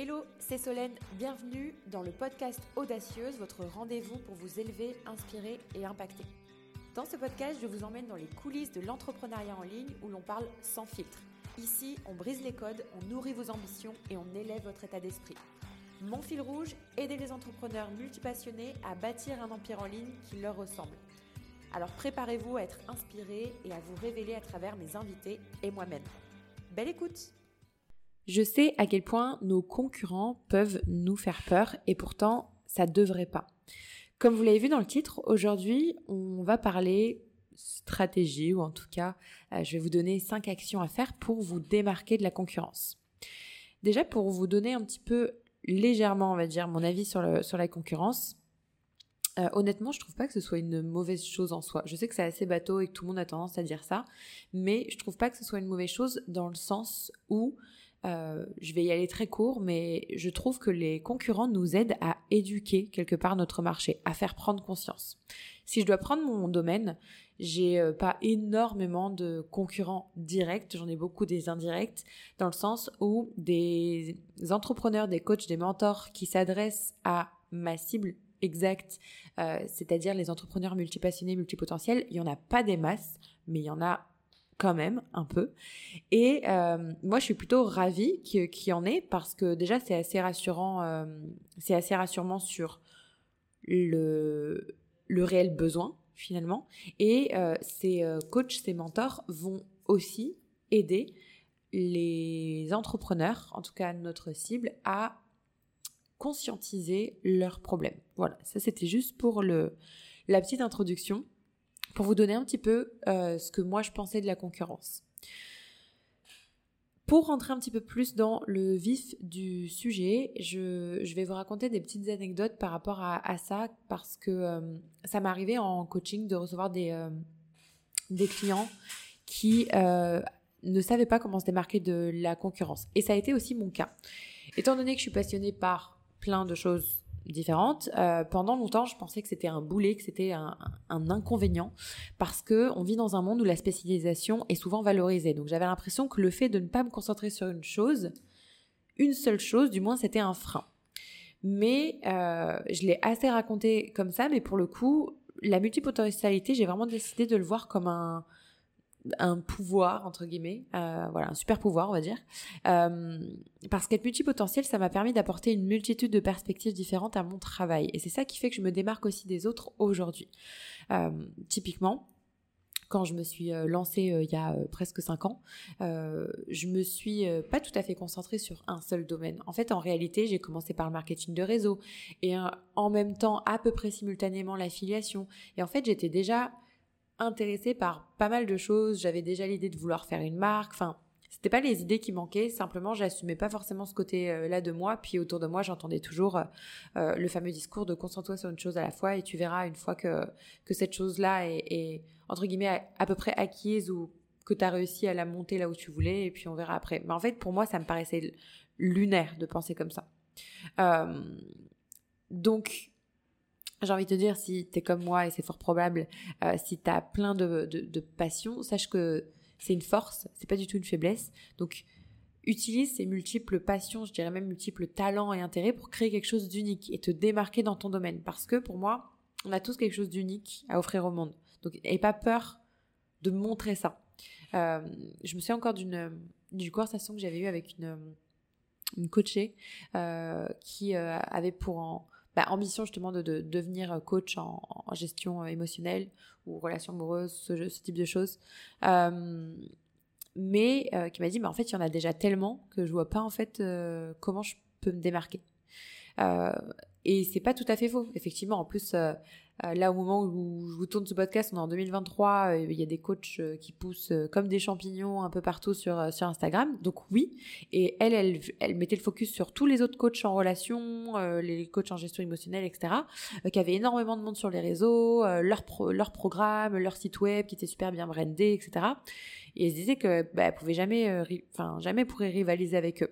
Hello, c'est Solène, bienvenue dans le podcast Audacieuse, votre rendez-vous pour vous élever, inspirer et impacter. Dans ce podcast, je vous emmène dans les coulisses de l'entrepreneuriat en ligne où l'on parle sans filtre. Ici, on brise les codes, on nourrit vos ambitions et on élève votre état d'esprit. Mon fil rouge, aider les entrepreneurs multipassionnés à bâtir un empire en ligne qui leur ressemble. Alors préparez-vous à être inspiré et à vous révéler à travers mes invités et moi-même. Belle écoute Je sais à quel point nos concurrents peuvent nous faire peur et pourtant ça devrait pas. Comme vous l'avez vu dans le titre, aujourd'hui on va parler stratégie ou en tout cas euh, je vais vous donner 5 actions à faire pour vous démarquer de la concurrence. Déjà pour vous donner un petit peu légèrement, on va dire, mon avis sur la concurrence. Euh, honnêtement, je trouve pas que ce soit une mauvaise chose en soi. Je sais que c'est assez bateau et que tout le monde a tendance à dire ça, mais je trouve pas que ce soit une mauvaise chose dans le sens où euh, je vais y aller très court, mais je trouve que les concurrents nous aident à éduquer quelque part notre marché, à faire prendre conscience. Si je dois prendre mon domaine, j'ai euh, pas énormément de concurrents directs, j'en ai beaucoup des indirects, dans le sens où des entrepreneurs, des coachs, des mentors qui s'adressent à ma cible exacte, euh, c'est-à-dire les entrepreneurs multipassionnés, multipotentiels, il y en a pas des masses, mais il y en a quand même un peu. Et euh, moi, je suis plutôt ravie qu'il y en ait parce que déjà, c'est assez rassurant. Euh, c'est assez rassurant sur le le réel besoin finalement. Et euh, ces coachs, ces mentors vont aussi aider les entrepreneurs, en tout cas notre cible, à conscientiser leurs problèmes. Voilà, ça c'était juste pour le la petite introduction pour vous donner un petit peu euh, ce que moi je pensais de la concurrence. Pour rentrer un petit peu plus dans le vif du sujet, je, vais vous raconter des petites anecdotes par rapport à, ça parce que euh, ça arrivé en coaching de recevoir des, euh, des clients qui ne savaient pas comment se démarquer de la concurrence. Et ça a été aussi mon cas. Étant donné que je suis passionnée par plein de choses différentes. Euh, pendant longtemps, je pensais que c'était un boulet, que c'était un, inconvénient, parce que on vit dans un monde où la spécialisation est souvent valorisée. Donc j'avais l'impression que le fait de ne pas me concentrer sur une chose, une seule chose, du moins, c'était un frein. Mais euh, je l'ai assez raconté comme ça, mais pour le coup, la multipotentialité, j'ai vraiment décidé de le voir comme un, un pouvoir entre guillemets, euh, voilà, un super pouvoir on va dire, euh, parce qu'être multipotentiel, ça m'a permis d'apporter une multitude de perspectives différentes à mon travail, et c'est ça qui fait que je me démarque aussi des autres aujourd'hui. Euh, typiquement, quand je me suis lancée il y a presque 5 ans, je me suis pas tout à fait concentrée sur un seul domaine. En fait, en réalité, j'ai commencé par le marketing de réseau et en même temps, à peu près simultanément, l'affiliation. Et en fait, j'étais déjà intéressée par pas mal de choses. J'avais déjà l'idée de vouloir faire une marque. Enfin, c'était pas les idées qui manquaient. Simplement, j'assumais pas forcément ce côté-là de moi. Puis autour de moi, j'entendais toujours euh, euh, le fameux discours de concentre-toi sur une chose à la fois et tu verras une fois que cette chose-là est, entre guillemets à, peu près acquise ou que tu as réussi à la monter là où tu voulais et puis on verra après. Mais en fait, pour moi, ça me paraissait lunaire de penser comme ça. Euh, donc, j'ai envie de te dire, si tu es comme moi, et c'est fort probable, euh, si tu as plein de, de, passion, sache que c'est une force, c'est pas du tout une faiblesse. Donc, utilise ces multiples passions, je dirais même multiples talents et intérêts pour créer quelque chose d'unique et te démarquer dans ton domaine. Parce que pour moi, on a tous quelque chose d'unique à offrir au monde. Donc, n'aie pas peur de montrer ça. Euh, je me souviens encore d'une conversation que j'avais eue avec une, une coachée euh, qui avait pour en bah, ambition justement de, devenir coach en, gestion émotionnelle ou relation amoureuse, ce, type de choses. Euh, mais euh, qui m'a dit, mais en fait, il y en a déjà tellement que je vois pas en fait euh, comment je peux me démarquer. et c'est pas tout à fait faux, effectivement. En plus, euh, là, au moment où je vous tourne ce podcast, on est en 2023, euh, il y a des coachs euh, qui poussent comme des champignons un peu partout sur, sur Instagram. Donc oui, et elle, elle, elle mettait le focus sur tous les autres coachs en relation, les coachs en gestion émotionnelle, etc., qui avaient énormément de monde sur les réseaux, leur, leur programme, leur site web qui était super bien brandé, etc. Et elle se disait que bah, elle pouvait jamais, enfin jamais pourrait rivaliser avec eux.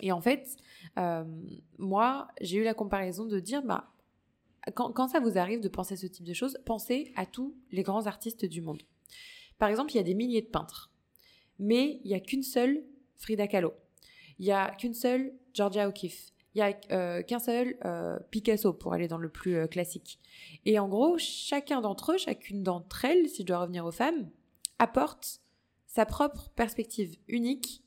Et en fait, moi, j'ai eu la comparaison de dire, bah quand, ça vous arrive de penser ce type de choses, pensez à tous les grands artistes du monde. Par exemple, il y a des milliers de peintres, mais il n'y a qu'une seule Frida Kahlo. il n'y a qu'une seule Georgia O'Keeffe. Il n'y a euh, qu'un seul euh, Picasso pour aller dans le plus euh, classique. Et en gros, chacun d'entre eux, chacune d'entre elles, si je dois revenir aux femmes, apporte sa propre perspective unique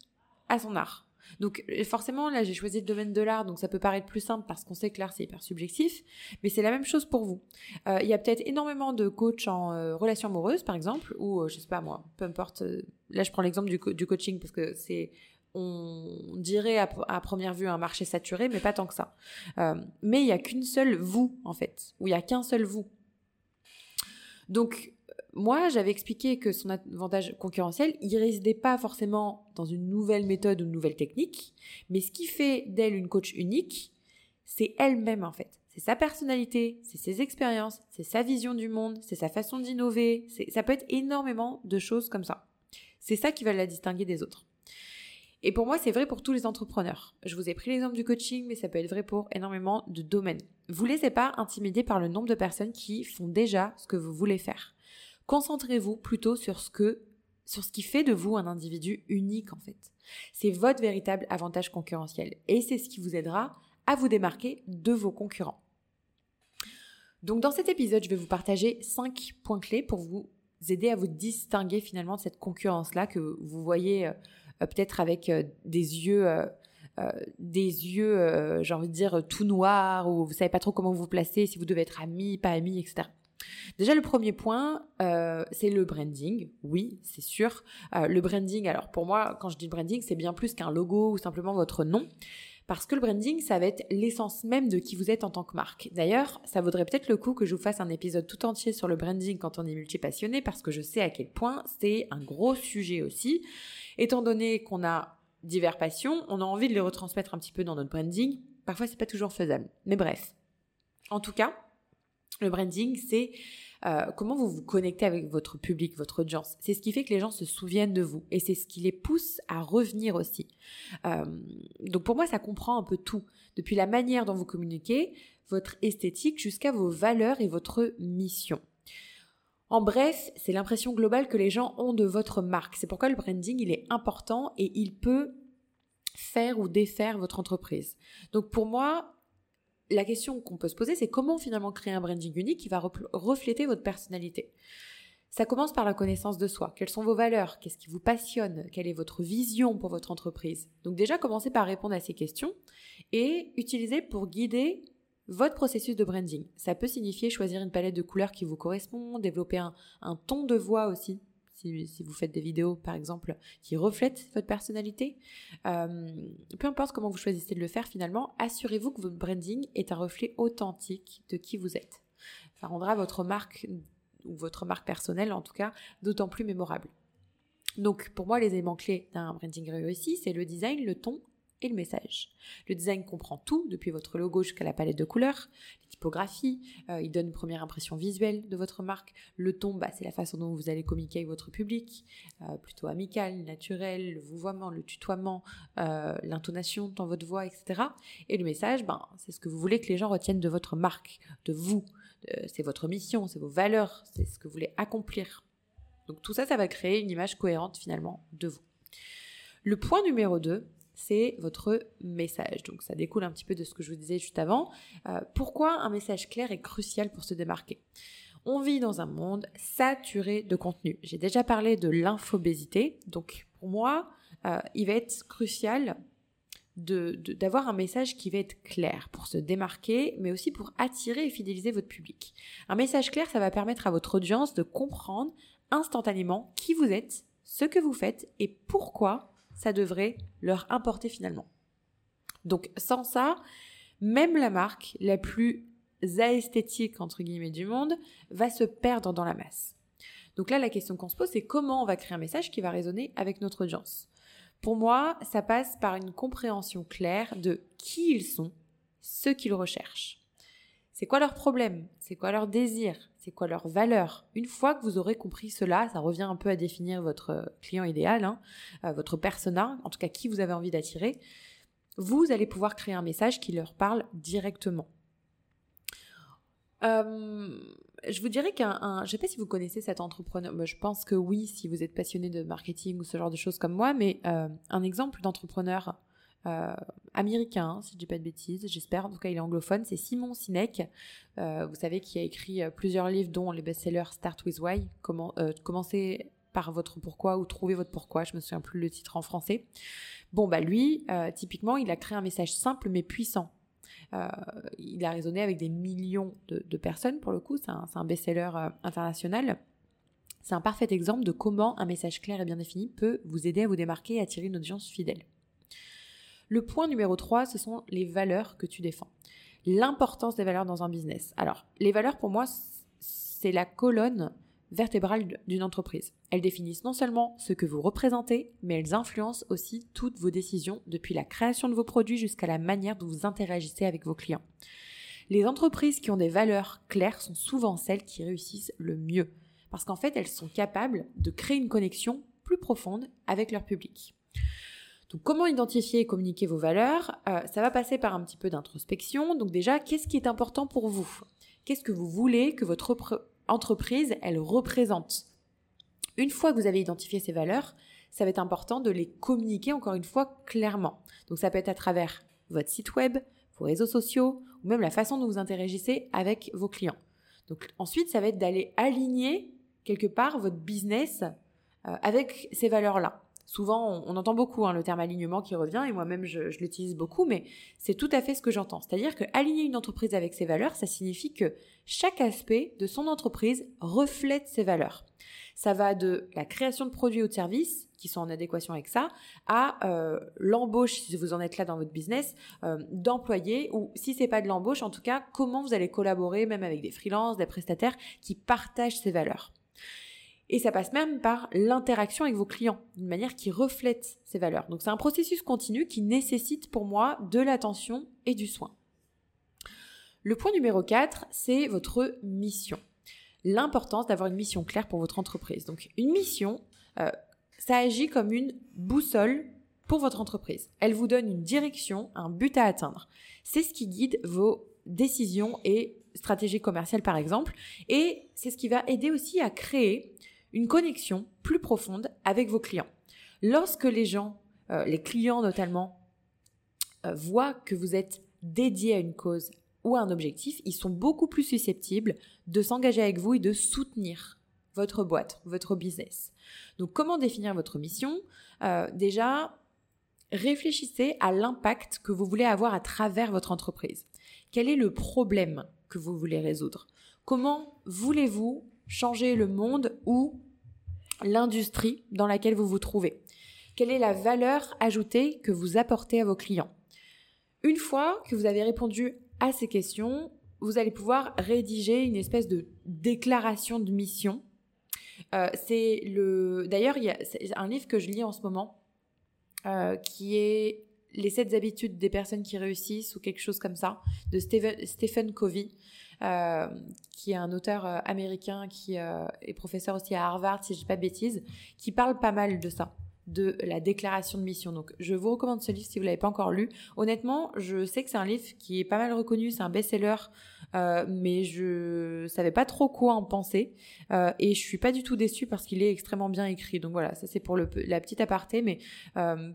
à son art. Donc forcément, là, j'ai choisi le domaine de l'art, donc ça peut paraître plus simple parce qu'on sait que l'art, c'est hyper subjectif, mais c'est la même chose pour vous. Il y a peut-être énormément de coachs en relations amoureuses, par exemple, ou je sais pas moi, peu importe. là, je prends l'exemple du, du, coaching parce que c'est on dirait à, première vue un marché saturé, mais pas tant que ça. Euh, mais il n'y a qu'une seule vous, en fait, ou il n'y a qu'un seul vous. Donc, moi, j'avais expliqué que son avantage concurrentiel, il résidait pas forcément dans une nouvelle méthode ou une nouvelle technique, mais ce qui fait d'elle une coach unique, c'est elle-même, en fait. C'est sa personnalité, c'est ses expériences, c'est sa vision du monde, c'est sa façon d'innover, ça peut être énormément de choses comme ça. C'est ça qui va la distinguer des autres. Et pour moi, c'est vrai pour tous les entrepreneurs. Je vous ai pris l'exemple du coaching, mais ça peut être vrai pour énormément de domaines. Vous laissez pas intimider par le nombre de personnes qui font déjà ce que vous voulez faire. Concentrez-vous plutôt sur ce que sur ce qui fait de vous un individu unique en fait. C'est votre véritable avantage concurrentiel et c'est ce qui vous aidera à vous démarquer de vos concurrents. Donc dans cet épisode, je vais vous partager 5 points clés pour vous aider à vous distinguer finalement de cette concurrence-là que vous voyez euh, peut-être avec euh, des yeux euh, des yeux, j'ai envie de dire, tout noirs, ou vous savez pas trop comment vous placer, si vous devez être ami, pas ami, etc. Déjà, le premier point, c'est le branding. Oui, c'est sûr. le branding, alors pour moi, quand je dis branding, c'est bien plus qu'un logo ou simplement votre nom. Parce que le branding, ça va être l'essence même de qui vous êtes en tant que marque. D'ailleurs, ça vaudrait peut-être le coup que je vous fasse un épisode tout entier sur le branding quand on est multipassionné, parce que je sais à quel point c'est un gros sujet aussi. Étant donné qu'on a divers passions, on a envie de les retransmettre un petit peu dans notre branding. Parfois, c'est pas toujours faisable. Mais bref. En tout cas, le branding, c'est euh, comment vous vous connectez avec votre public, votre audience. C'est ce qui fait que les gens se souviennent de vous et c'est ce qui les pousse à revenir aussi. Euh, donc pour moi, ça comprend un peu tout, depuis la manière dont vous communiquez, votre esthétique, jusqu'à vos valeurs et votre mission. En bref, c'est l'impression globale que les gens ont de votre marque. C'est pourquoi le branding, il est important et il peut faire ou défaire votre entreprise. Donc pour moi, la question qu'on peut se poser, c'est comment finalement créer un branding unique qui va refléter votre personnalité. Ça commence par la connaissance de soi. Quelles sont vos valeurs? Qu'est-ce qui vous passionne? Quelle est votre vision pour votre entreprise? Donc déjà, commencez par répondre à ces questions et utilisez pour guider votre processus de branding. Ça peut signifier choisir une palette de couleurs qui vous correspond, développer un, ton de voix aussi, si, vous faites des vidéos par exemple qui reflètent votre personnalité. Euh, peu importe comment vous choisissez de le faire finalement, assurez-vous que votre branding est un reflet authentique de qui vous êtes. Ça rendra votre marque ou votre marque personnelle en tout cas d'autant plus mémorable. Donc pour moi les éléments clés d'un branding réussi, c'est le design, le ton et le message. Le design comprend tout, depuis votre logo jusqu'à la palette de couleurs, les typographies, euh, il donne une première impression visuelle de votre marque. Le ton, bah, c'est la façon dont vous allez communiquer avec votre public, euh, plutôt amical, naturel, le vouvoiement, le tutoiement, euh, l'intonation dans votre voix, etc. Et le message, ben, c'est ce que vous voulez que les gens retiennent de votre marque, de vous. c'est votre mission, c'est vos valeurs, c'est ce que vous voulez accomplir. Donc tout ça, ça va créer une image cohérente finalement de vous. Le point numéro 2, c'est votre message. Donc ça découle un petit peu de ce que je vous disais juste avant. Euh, pourquoi un message clair est crucial pour se démarquer? On vit dans un monde saturé de contenu. J'ai déjà parlé de l'infobésité. Donc pour moi, euh, il va être crucial d'avoir un message qui va être clair pour se démarquer, mais aussi pour attirer et fidéliser votre public. Un message clair, ça va permettre à votre audience de comprendre instantanément qui vous êtes, ce que vous faites et pourquoi ça devrait leur importer finalement. Donc sans ça, même la marque la plus aesthétique entre guillemets du monde va se perdre dans la masse. Donc là, la question qu'on se pose, c'est comment on va créer un message qui va résonner avec notre audience. Pour moi, ça passe par une compréhension claire de qui ils sont, ce qu'ils recherchent. C'est quoi leur problème? C'est quoi leur désir? C'est quoi leur valeur? Une fois que vous aurez compris cela, ça revient un peu à définir votre euh, client idéal, hein, euh, votre persona, en tout cas qui vous avez envie d'attirer. Vous allez pouvoir créer un message qui leur parle directement. Euh, je vous dirais qu'un, je ne sais pas si vous connaissez cet entrepreneur, je pense que oui, si vous êtes passionné de marketing ou ce genre de choses comme moi, mais un exemple d'entrepreneur américain, si je dis pas de bêtises, j'espère. En tout cas, il est anglophone. C'est Simon Sinek, vous savez, qui a écrit plusieurs livres, dont les best-sellers Start with Why, comment commencer par votre pourquoi ou trouver votre pourquoi. Je me souviens plus le titre en français. Bon, bah lui, typiquement, il a créé un message simple mais puissant. il a raisonné avec des millions de, personnes, pour le coup, c'est un, best-seller international. C'est un parfait exemple de comment un message clair et bien défini peut vous aider à vous démarquer et attirer une audience fidèle. Le point numéro 3, ce sont les valeurs que tu défends. L'importance des valeurs dans un business. Alors, les valeurs, pour moi, c'est la colonne vertébrale d'une entreprise. Elles définissent non seulement ce que vous représentez, mais elles influencent aussi toutes vos décisions, depuis la création de vos produits jusqu'à la manière dont vous interagissez avec vos clients. Les entreprises qui ont des valeurs claires sont souvent celles qui réussissent le mieux parce qu'en fait, elles sont capables de créer une connexion plus profonde avec leur public. Donc comment identifier et communiquer vos valeurs euh, Ça va passer par un petit peu d'introspection. Donc déjà, qu'est-ce qui est important pour vous? Qu'est-ce que vous voulez que votre entreprise, elle représente? Une fois que vous avez identifié ces valeurs, ça va être important de les communiquer encore une fois clairement. Donc ça peut être à travers votre site web, vos réseaux sociaux, ou même la façon dont vous interagissez avec vos clients. Donc ensuite, ça va être d'aller aligner quelque part votre business euh, avec ces valeurs-là. Souvent, on, entend beaucoup hein, le terme alignement qui revient, et moi-même je, l'utilise beaucoup, mais c'est tout à fait ce que j'entends. C'est-à-dire que aligner une entreprise avec ses valeurs, ça signifie que chaque aspect de son entreprise reflète ses valeurs. Ça va de la création de produits ou de services qui sont en adéquation avec ça, à euh, l'embauche, si vous en êtes là dans votre business, euh, d'employés, ou si c'est pas de l'embauche, en tout cas, comment vous allez collaborer même avec des freelances, des prestataires qui partagent ces valeurs. Et ça passe même par l'interaction avec vos clients, d'une manière qui reflète ces valeurs. Donc c'est un processus continu qui nécessite pour moi de l'attention et du soin. Le point numéro 4, c'est votre mission. L'importance d'avoir une mission claire pour votre entreprise. Donc une mission, euh, ça agit comme une boussole pour votre entreprise. Elle vous donne une direction, un but à atteindre. C'est ce qui guide vos décisions et stratégies commerciales par exemple. Et c'est ce qui va aider aussi à créer une connexion plus profonde avec vos clients. Lorsque les gens, euh, les clients notamment, euh, voient que vous êtes dédié à une cause ou à un objectif, ils sont beaucoup plus susceptibles de s'engager avec vous et de soutenir votre boîte, votre business. Donc comment définir votre mission? Euh, Déjà, réfléchissez à l'impact que vous voulez avoir à travers votre entreprise. Quel est le problème que vous voulez résoudre? Comment voulez-vous changer le monde ou l'industrie dans laquelle vous vous trouvez Quelle est la valeur ajoutée que vous apportez à vos clients? Une fois que vous avez répondu à ces questions, vous allez pouvoir rédiger une espèce de déclaration de mission. Euh, c'est le. D'ailleurs, il y a un livre que je lis en ce moment euh, qui est Les sept habitudes des personnes qui réussissent ou quelque chose comme ça de Stephen Covey. Euh, qui est un auteur euh, américain qui euh, est professeur aussi à Harvard, si je dis pas de bêtises, qui parle pas mal de ça de la déclaration de mission. Donc, je vous recommande ce livre si vous l'avez pas encore lu. Honnêtement, je sais que c'est un livre qui est pas mal reconnu, c'est un best-seller, mais je savais pas trop quoi en penser et je suis pas du tout déçue parce qu'il est extrêmement bien écrit. Donc voilà, ça c'est pour la petite aparté, mais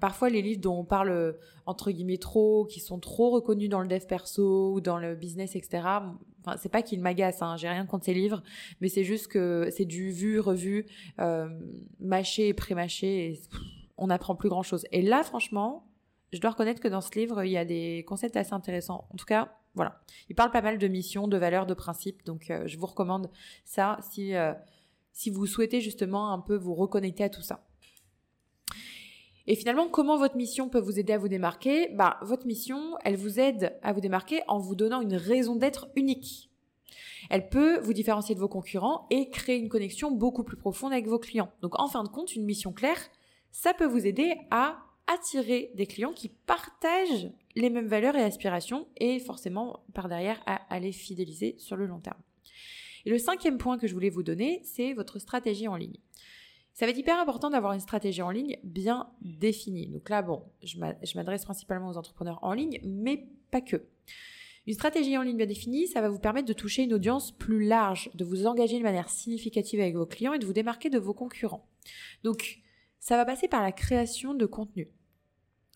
parfois les livres dont on parle entre guillemets trop, qui sont trop reconnus dans le dev perso ou dans le business, etc. Enfin, c'est pas qu'il m'agace, hein, j'ai rien contre ses livres, mais c'est juste que c'est du vu, revu, euh, mâché et pré-mâché, et on n'apprend plus grand chose. Et là, franchement, je dois reconnaître que dans ce livre, il y a des concepts assez intéressants. En tout cas, voilà. Il parle pas mal de missions, de valeurs, de principes, donc euh, je vous recommande ça si, euh, si vous souhaitez justement un peu vous reconnecter à tout ça. Et finalement, comment votre mission peut vous aider à vous démarquer? Bah, votre mission, elle vous aide à vous démarquer en vous donnant une raison d'être unique. Elle peut vous différencier de vos concurrents et créer une connexion beaucoup plus profonde avec vos clients. Donc, en fin de compte, une mission claire, ça peut vous aider à attirer des clients qui partagent les mêmes valeurs et aspirations et forcément, par derrière, à, les fidéliser sur le long terme. Et le cinquième point que je voulais vous donner, c'est votre stratégie en ligne. Ça va être hyper important d'avoir une stratégie en ligne bien définie. Donc là, bon, je m'adresse principalement aux entrepreneurs en ligne, mais pas que. Une stratégie en ligne bien définie, ça va vous permettre de toucher une audience plus large, de vous engager de manière significative avec vos clients et de vous démarquer de vos concurrents. Donc, ça va passer par la création de contenu.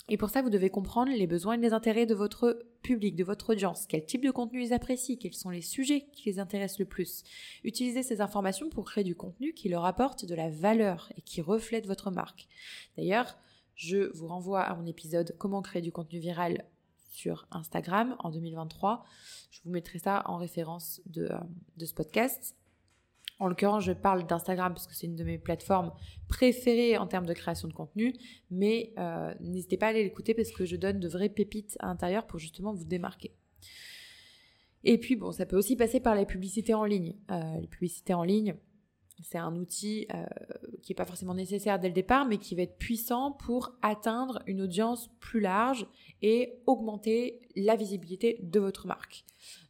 Et pour ça, vous devez comprendre les besoins et les intérêts de votre public, de votre audience, quel type de contenu ils apprécient, quels sont les sujets qui les intéressent le plus. Utilisez ces informations pour créer du contenu qui leur apporte de la valeur et qui reflète votre marque. D'ailleurs, je vous renvoie à mon épisode Comment créer du contenu viral sur Instagram en 2023. Je vous mettrai ça en référence de, euh, de ce podcast. En l'occurrence, je parle d'Instagram parce que c'est une de mes plateformes préférées en termes de création de contenu, mais euh, n'hésitez pas à aller l'écouter parce que je donne de vraies pépites à l'intérieur pour justement vous démarquer. Et puis bon, ça peut aussi passer par les publicités en ligne. Euh, les publicités en ligne, c'est un outil euh, qui n'est pas forcément nécessaire dès le départ, mais qui va être puissant pour atteindre une audience plus large et augmenter la visibilité de votre marque.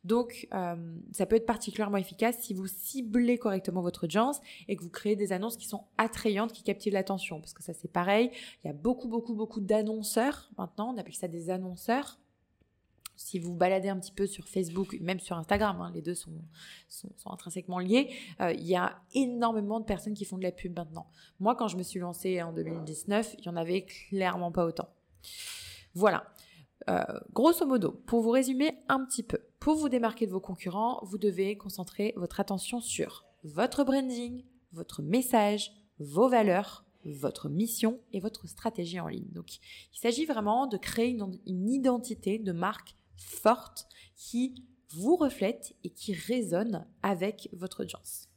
Donc, euh, ça peut être particulièrement efficace si vous ciblez correctement votre audience et que vous créez des annonces qui sont attrayantes, qui captivent l'attention. Parce que ça, c'est pareil. Il y a beaucoup, beaucoup, beaucoup d'annonceurs maintenant. On appelle ça des annonceurs si vous baladez un petit peu sur Facebook, même sur Instagram, hein, les deux sont, sont, intrinsèquement liés, euh, il y a énormément de personnes qui font de la pub maintenant. Moi, quand je me suis lancée en 2019, il n'y en avait clairement pas autant. Voilà. Euh, grosso modo, pour vous résumer un petit peu, pour vous démarquer de vos concurrents, vous devez concentrer votre attention sur votre branding, votre message, vos valeurs, votre mission et votre stratégie en ligne. Donc, il s'agit vraiment de créer une identité de marque forte qui vous reflète et qui résonne avec votre audience.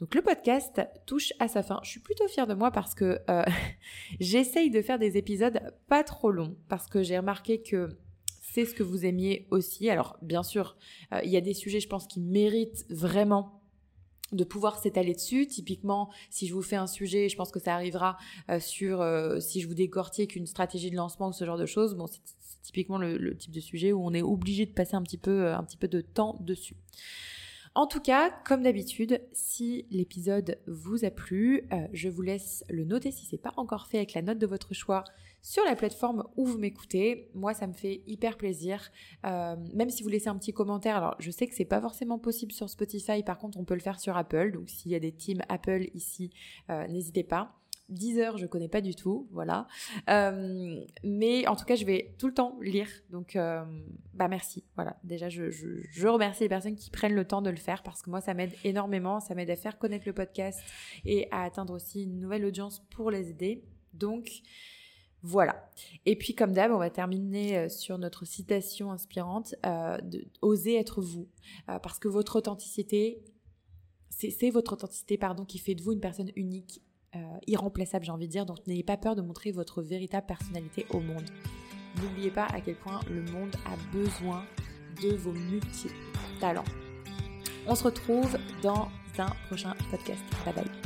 Donc le podcast touche à sa fin. Je suis plutôt fière de moi parce que euh, j'essaye de faire des épisodes pas trop longs parce que j'ai remarqué que c'est ce que vous aimiez aussi. Alors bien sûr, euh, il y a des sujets, je pense, qui méritent vraiment de pouvoir s'étaler dessus. Typiquement, si je vous fais un sujet, je pense que ça arrivera euh, sur si je vous décortique une stratégie de lancement ou ce genre de choses. Bon, typiquement le, type de sujet où on est obligé de passer un petit peu, euh, un petit peu de temps dessus. En tout cas, comme d'habitude, si l'épisode vous a plu, euh, je vous laisse le noter si c'est pas encore fait avec la note de votre choix sur la plateforme où vous m'écoutez. Moi, ça me fait hyper plaisir. Euh, même si vous laissez un petit commentaire, alors je sais que c'est pas forcément possible sur Spotify, par contre, on peut le faire sur Apple. Donc, s'il y a des teams Apple ici, n'hésitez pas. 10 heures, je connais pas du tout, voilà. Euh, mais en tout cas, je vais tout le temps lire. Donc, euh, bah merci. Voilà. Déjà, je, je, remercie les personnes qui prennent le temps de le faire parce que moi, ça m'aide énormément. Ça m'aide à faire connaître le podcast et à atteindre aussi une nouvelle audience pour les aider. Donc, voilà. Et puis, comme d'hab, on va terminer euh, sur notre citation inspirante de oser être vous, parce que votre authenticité, c'est votre authenticité, pardon, qui fait de vous une personne unique euh, irremplaçable, j'ai envie de dire. Donc n'ayez pas peur de montrer votre véritable personnalité au monde. N'oubliez pas à quel point le monde a besoin de vos multi-talents. On se retrouve dans un prochain podcast. Bye bye.